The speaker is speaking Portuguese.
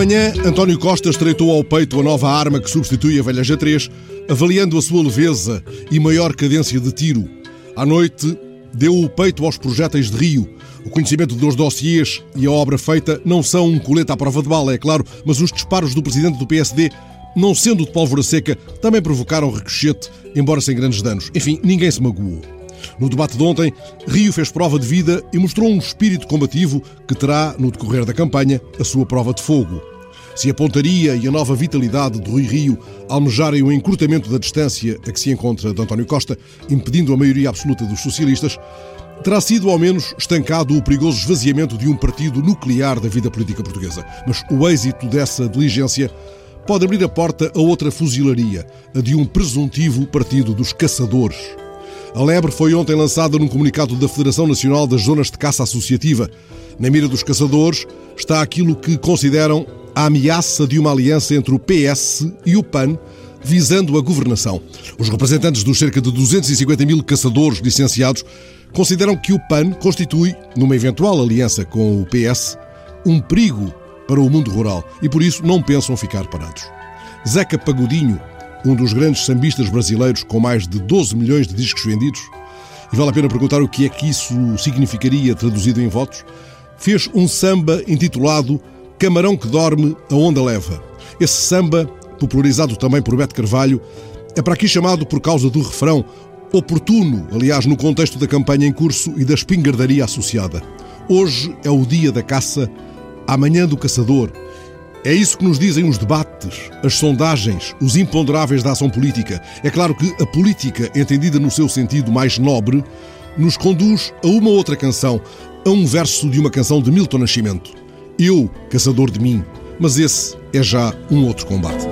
manhã, António Costa estreitou ao peito a nova arma que substitui a velha G3, avaliando a sua leveza e maior cadência de tiro. À noite, deu o peito aos projéteis de Rio. O conhecimento dos dossiês e a obra feita não são um colete à prova de bala, é claro, mas os disparos do presidente do PSD, não sendo de pólvora seca, também provocaram ricochete, embora sem grandes danos. Enfim, ninguém se magoou. No debate de ontem, Rio fez prova de vida e mostrou um espírito combativo que terá, no decorrer da campanha, a sua prova de fogo. Se a pontaria e a nova vitalidade de Rui Rio almejarem o encurtamento da distância a que se encontra de António Costa, impedindo a maioria absoluta dos socialistas, terá sido ao menos estancado o perigoso esvaziamento de um partido nuclear da vida política portuguesa. Mas o êxito dessa diligência pode abrir a porta a outra fuzilaria, a de um presuntivo partido dos caçadores. A lebre foi ontem lançada num comunicado da Federação Nacional das Zonas de Caça Associativa. Na mira dos caçadores está aquilo que consideram a ameaça de uma aliança entre o PS e o PAN, visando a governação. Os representantes dos cerca de 250 mil caçadores licenciados consideram que o PAN constitui, numa eventual aliança com o PS, um perigo para o mundo rural e por isso não pensam ficar parados. Zeca Pagodinho, um dos grandes sambistas brasileiros com mais de 12 milhões de discos vendidos, e vale a pena perguntar o que é que isso significaria traduzido em votos, fez um samba intitulado Camarão que Dorme, a Onda Leva. Esse samba, popularizado também por Beto Carvalho, é para aqui chamado por causa do refrão, oportuno, aliás, no contexto da campanha em curso e da espingardaria associada. Hoje é o dia da caça, amanhã do caçador, é isso que nos dizem os debates, as sondagens, os imponderáveis da ação política. É claro que a política, entendida no seu sentido mais nobre, nos conduz a uma outra canção, a um verso de uma canção de Milton Nascimento. Eu, caçador de mim, mas esse é já um outro combate.